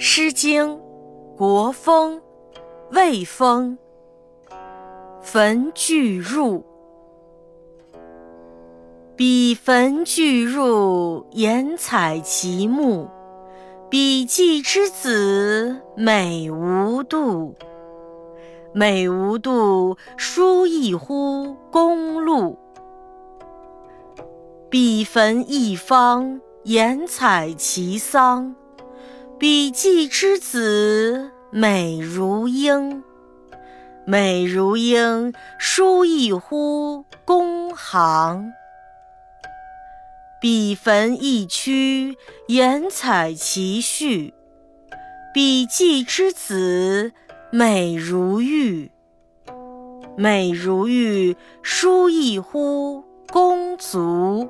诗经·国风·魏风。焚巨入，彼焚巨入，言采其木。彼季之子，美无度。美无度，书亦乎公路。彼焚一方，言采其桑。彼季之子，美如英。美如英，书亦乎公行。彼坟一曲，言采其序。彼季之子，美如玉。美如玉，书亦乎公足。